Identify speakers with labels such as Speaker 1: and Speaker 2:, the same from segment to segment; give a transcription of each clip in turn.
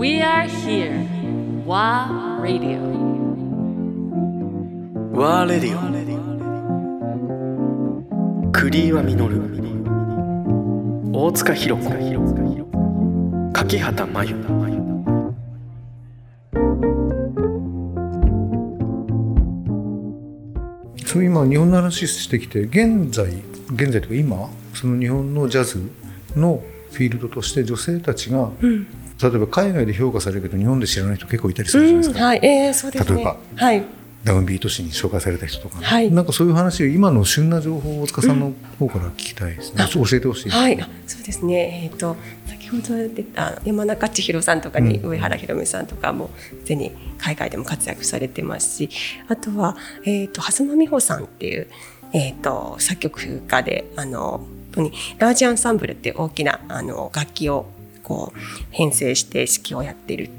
Speaker 1: We are here. WA Radio.
Speaker 2: ワーレディオ栗岩実大塚弘子。柿畑真由。
Speaker 3: そう今日本の話してきて現在現在というか今その日本のジャズのフィールドとして女性たちが、例えば海外で評価されるけど日本で知らない人結構いたりするじゃないですか、
Speaker 4: はい、えー、そうですね。
Speaker 3: 例えば
Speaker 4: はい。
Speaker 3: ダウンビート誌に紹介された人とかね、
Speaker 4: はい
Speaker 3: なんかそういう話を今の旬な情報を大塚さんの方から聞きたいですね、教えてほしい、
Speaker 4: はい、あそうですね。えっ、と先ほど出た山中千尋さんとかに、
Speaker 3: うん
Speaker 4: 上原ひろみさんとかもすでに海外でも活躍されてますし、あとはえっ、と蓮間美穂さんっていうえっ、と作曲家であの本当にラージアンサンブルっていう大きなあの楽器をこう編成して指揮をやっている。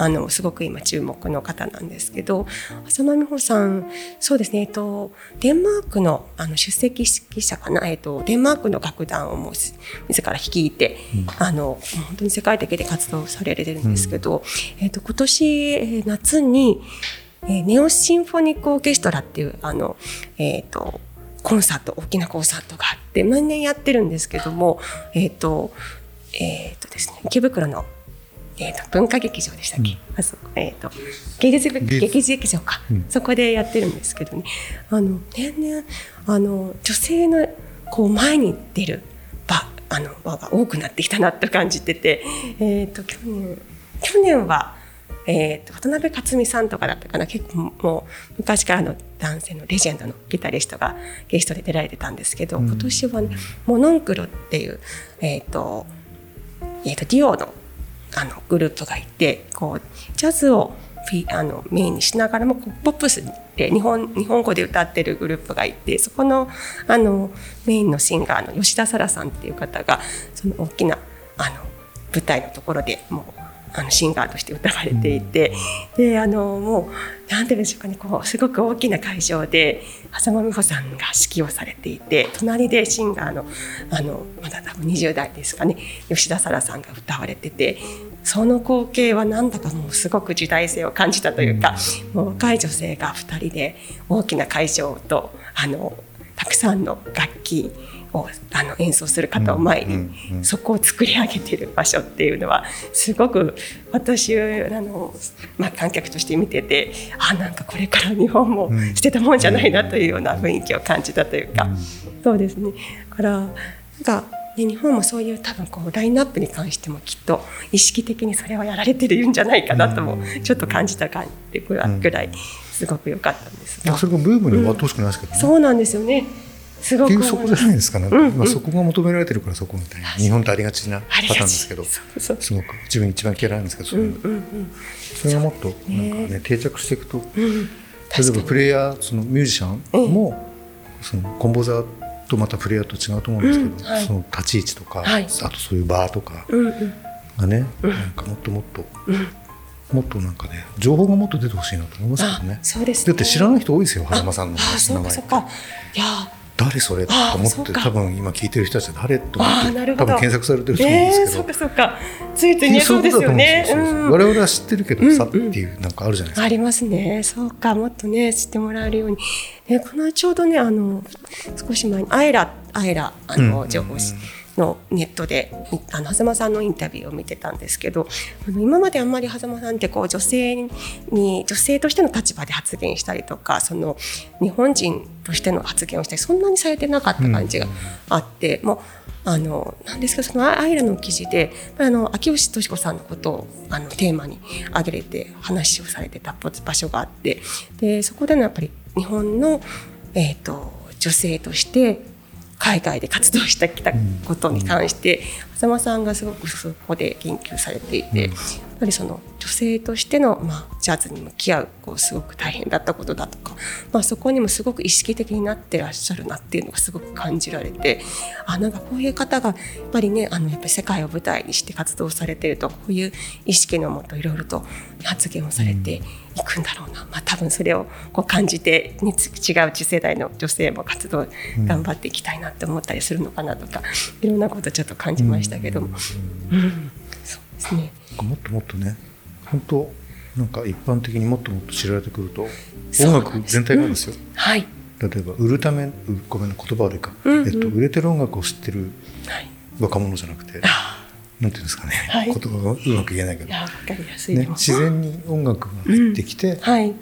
Speaker 4: あのすごく今注目の方なんですけど浅間美穂さんそうですね、えっと、デンマークのあの出席指揮者かな、えっと、デンマークの楽団をもうす自ら率いて、あの本当に世界的で活動されてるんですけど、えっと、今年えー夏に、えーネオシンフォニックオーケストラっていうあの、えっとコンサート大きなコンサートがあって毎年やってるんですけどもえっ、とえっ、とですね池袋のえー、と文化劇場でしたっけ、あそこえー、と芸術部
Speaker 3: 芸術。
Speaker 4: 劇劇場か、
Speaker 3: うん。
Speaker 4: そこでやってるんですけどね。あの年々あの女性のこう前に出る場あの場が多くなってきたなと感じてて、えー、と去年去年は、えー、と渡辺克美さんとかだったかな。結構もう昔からの男性のレジェンドのギタリストがゲストで出られてたんですけど、今年は、ね、モノンクロっていう、えーとえー、とデュオのあのグループがいてこうジャズをフィあのメインにしながらもポップスで日本日本語で歌ってるグループがいてそこのあのメインのシンガーの吉田沙羅さんっていう方がその大きなあの舞台のところでもうあのシンガーとして歌われていて、であのもうなんていうんでしょうかねこうすごく大きな会場で浅間美穂さんが指揮をされていて隣でシンガーのあのまだ多分20代ですかね吉田沙羅さんが歌われててその光景はなんだかもうすごく時代性を感じたというか、もう若い女性が2人で大きな会場とあのたくさんの楽器をあの演奏する方を前に、
Speaker 3: うんうん
Speaker 4: そこを作り上げてる場所っていうのはすごく私あの、まあ、観客として見ててあなんかこれから日本も捨てたもんじゃないなというような雰囲気を感じたというか、そうですね。だからなんか、ね、日本もそういう多分こうラインナップに関してもきっと意識的にそれはやられてるんじゃないかなともちょっと感じた感じぐらいぐらいすごく良かったんですが、
Speaker 3: それがブームに終わってほしくないですけどね、
Speaker 4: そうなんですよねすごく
Speaker 3: そこじゃないですかね、
Speaker 4: うんうん。
Speaker 3: まあ、そこが求められてるからそこみたいな。日本ってありがちなパターンですけど。すごく。自分一番嫌いなんですけどそれ,、
Speaker 4: うんうん。
Speaker 3: それがもっとなんか、ね、定着していくと。
Speaker 4: うん。うん
Speaker 3: 例えばプレイヤーそのミュージシャンも、そのコンポーザーとまたプレイヤーと違うと思うんですけど、
Speaker 4: うん。はい。
Speaker 3: その立ち位置とか、
Speaker 4: はい。
Speaker 3: あとそういうバーとか
Speaker 4: うんうん。
Speaker 3: がね、なんかもっともっと、もっとなんかね情報がもっと出てほしいなと思いますけどね。
Speaker 4: あそうですね。
Speaker 3: だって知らない人多いですよ狭間さんの名前。
Speaker 4: いや
Speaker 3: 誰それと
Speaker 4: あ
Speaker 3: 思って多分今聞いてる人たちは誰と思
Speaker 4: あ
Speaker 3: って多分検索されてると思うん
Speaker 4: えー、
Speaker 3: ですけど、
Speaker 4: そうかそうか。ついついね
Speaker 3: そ
Speaker 4: そううですよね。
Speaker 3: そうそうそう
Speaker 4: うん。
Speaker 3: 我々は知ってるけどさっていうなんかあるじゃないですか、
Speaker 4: ありますね。そうかもっとね知ってもらえるように、ね、この間ちょうどねあの少し前にアイラアイラあの、
Speaker 3: うん。
Speaker 4: 情報誌のネットであの狭間さんのインタビューを見てたんですけどあの今まであんまり狭間さんってこう女性に女性としての立場で発言したりとかその日本人としての発言をしたりそんなにされてなかった感じがあって、もうあのなんですけどそのアイラの記事であの秋吉敏子さんのことをあのテーマに挙げれて話をされてた場所があってでそこでのやっぱり日本の、えー、と女性として海外で活動してきたことに関して浅間さんがすごくそこで言及されていて、やっぱりその女性としての、まあ、ジャズに向き合うこうすごく大変だったことだとか、まあ、そこにもすごく意識的になってらっしゃるなっていうのがすごく感じられてあなんかこういう方がやっぱりねあのやっぱり世界を舞台にして活動されているとこういう意識のもといろいろと発言をされていくんだろうな、まあ、多分それをこう感じて、違う次世代の女性も活動頑張っていきたいなって思ったりするのかなとか、いろんなことちょっと感じましたけど。も、うん。そうですね
Speaker 3: もっともっとね本当なん。か一般的にもっともっと知られてくると音楽全体がですよ、
Speaker 4: はい
Speaker 3: 例えば売るためうごめん。な言葉悪いか、
Speaker 4: うん。うん。
Speaker 3: えっと、売れてる音楽を知ってる
Speaker 4: はい
Speaker 3: 若者じゃなくて
Speaker 4: あ
Speaker 3: なん。ていうん。ですかね、
Speaker 4: はい
Speaker 3: 言葉がうまく言えないけど、
Speaker 4: いやわかりやすい
Speaker 3: ね、自然に音楽が入ってきて、
Speaker 4: はい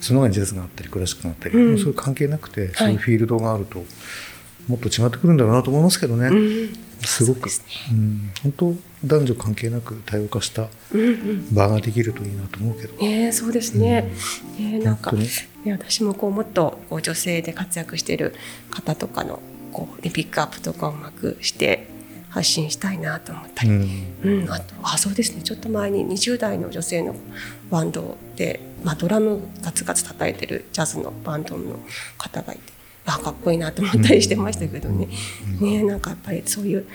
Speaker 3: その中にジャズがあったりクラシックがあったり、
Speaker 4: うん。
Speaker 3: そういう関係なくて、そういうフィールドがあるともっと違ってくるんだろうなと思いますけどね、
Speaker 4: うん。
Speaker 3: すごく。
Speaker 4: す
Speaker 3: うん。本当男女関係なく多様化した
Speaker 4: うんうん。
Speaker 3: 場ができるといいなと思うけど、
Speaker 4: ねえそうですね。ねえなんか、ね私もこうもっと女性で活躍している方とかのこうねピックアップとかをうまくして発信したいなと思った
Speaker 3: う
Speaker 4: り。
Speaker 3: ん。
Speaker 4: うん、あとあそうですね。ちょっと前に20代の女性のバンドで、まあ、ドラムガツガツ叩いてるジャズのバンドの方がいてあかっこいいなと思ったりしてましたけどね,、ねなんかやっぱりそういう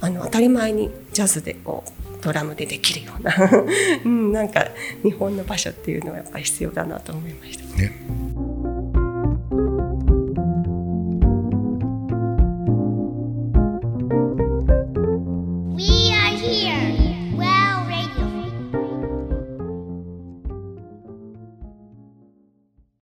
Speaker 4: あの当たり前にジャズでこうドラムでできるような、うん、なんか日本の場所っていうのはやっぱり必要だなと思いました。
Speaker 3: ね